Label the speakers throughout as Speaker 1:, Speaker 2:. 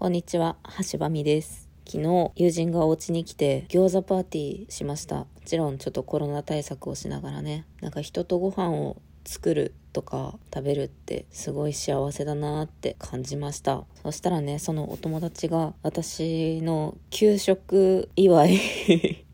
Speaker 1: こんにちは、橋場美です。昨日、友人がお家に来て餃子パーティーしました。もちろんちょっとコロナ対策をしながらね、なんか人とご飯を作るとか食べるってすごい幸せだなって感じました。そしたらね、そのお友達が私の給食祝い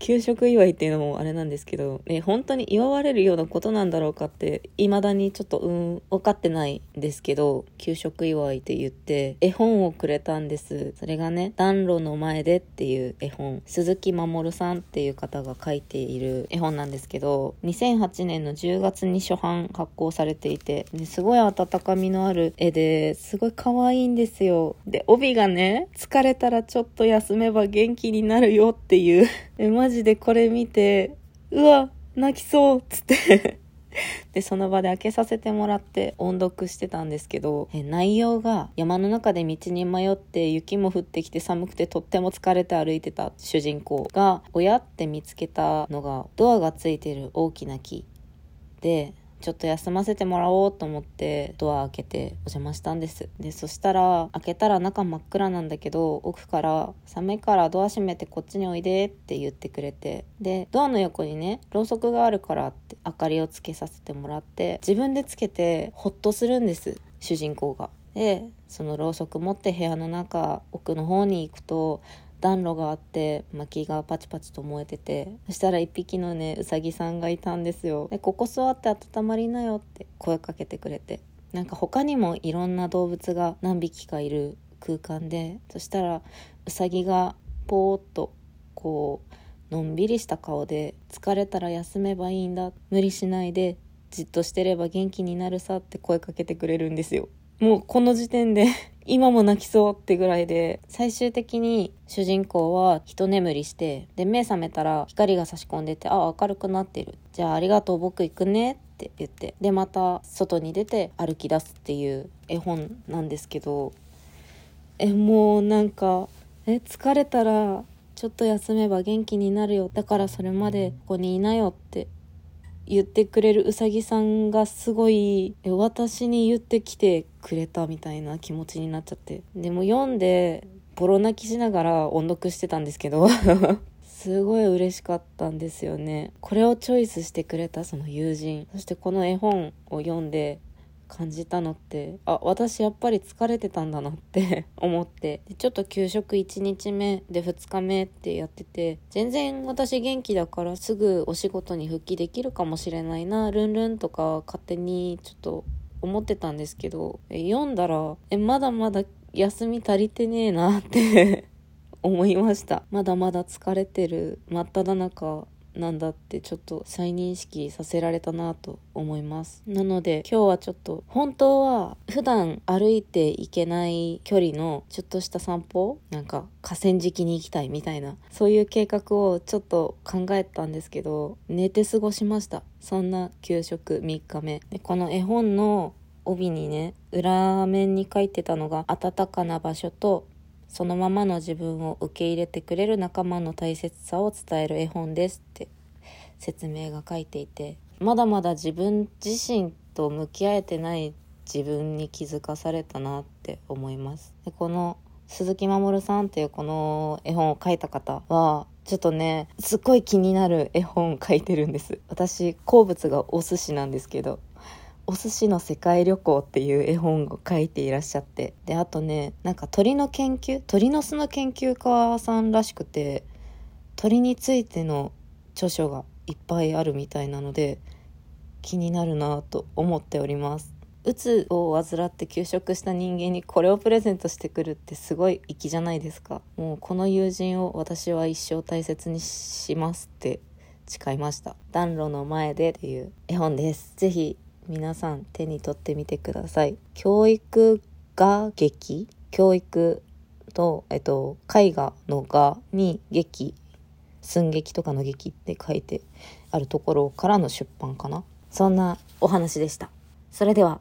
Speaker 1: 給食祝いっていうのもあれなんですけど、え、本当に祝われるようなことなんだろうかって、未だにちょっと、うん、分かってないんですけど、給食祝いって言って、絵本をくれたんです。それがね、暖炉の前でっていう絵本、鈴木守さんっていう方が書いている絵本なんですけど、2008年の10月に初版発行されていて、ですごい温かみのある絵ですごい可愛いんですよ。で、帯がね、疲れたらちょっと休めば元気になるよっていう、マジでこれ見て、うわ、泣きそうっつって。で、その場で開けさせてもらって音読してたんですけど、内容が山の中で道に迷って雪も降ってきて寒くてとっても疲れて歩いてた主人公が、親って見つけたのがドアがついてる大きな木で、ちょっと休ませてもらおうと思ってドア開けてお邪魔したんです。で、そしたら開けたら中真っ暗なんだけど奥から寒いからドア閉めてこっちにおいでって言ってくれてで、ドアの横にね、ろうそくがあるからって明かりをつけさせてもらって自分でつけてホッとするんです。主人公が。で、そのろうそく持って部屋の中奥の方に行くと暖炉があって薪がパチパチと燃えててそしたら一匹のねうさぎさんがいたんですよ。でここ座って温まりなよって声かけてくれて。なんか他にもいろんな動物が何匹かいる空間でそしたらうさぎがぽーっとこうのんびりした顔で疲れたら休めばいいんだ無理しないでじっとしてれば元気になるさって声かけてくれるんですよ。もうこの時点で 今も泣きそうってぐらいで最終的に主人公は一眠りしてで目覚めたら光が差し込んでてあ明るくなってる。じゃあありがとう僕行くねって言ってでまた外に出て歩き出すっていう絵本なんですけどえもうなんかえ疲れたらちょっと休めば元気になるよ。だからそれまでここにいなよって言ってくれるうさぎさんがすごいえ私に言ってきてくれたみたいな気持ちになっちゃって。でも読んでボロ泣きしながら音読してたんですけど すごい嬉しかったんですよね。これをチョイスしてくれたその友人。そしてこの絵本を読んで感じたのってあ私やっぱり疲れてたんだなって 思って。でちょっと給食1日目で2日目ってやってて全然私元気だからすぐお仕事に復帰できるかもしれないなルンルンとか勝手にちょっと思ってたんですけど読んだらえまだまだ休み足りてねえなって 思いました。まだまだ疲れてる真っ只中なんだってちょっと再認識させられたなと思います。なので今日はちょっと本当は普段歩いていけない距離のちょっとした散歩なんか河川敷に行きたいみたいなそういう計画をちょっと考えたんですけど寝て過ごしました。そんな給食3日目。でこの絵本の帯にね裏面に書いてたのが暖かな場所とそのままの自分を受け入れてくれる仲間の大切さを伝える絵本ですって説明が書いていてまだまだ自分自身と向き合えてない自分に気づかされたなって思います。でこの鈴木守さんっていうこの絵本を書いた方はちょっとねすっごい気になる絵本書いてるんです。私好物がお寿司なんですけど。お寿司の世界旅行っていう絵本を書いていらっしゃって。であとねなんか鳥の研究鳥の巣の研究家さんらしくて鳥についての著書がいっぱいあるみたいなので気になるなと思っております。うつを患って休職した人間にこれをプレゼントしてくるってすごい粋じゃないですか。もうこの友人を私は一生大切にしますって誓いました。暖炉の前でっていう絵本です。ぜひ皆さん手に取ってみてください。教育が劇？教育と、えっと、絵画の画に劇寸劇とかの劇って書いてあるところからの出版かな。そんなお話でした。それでは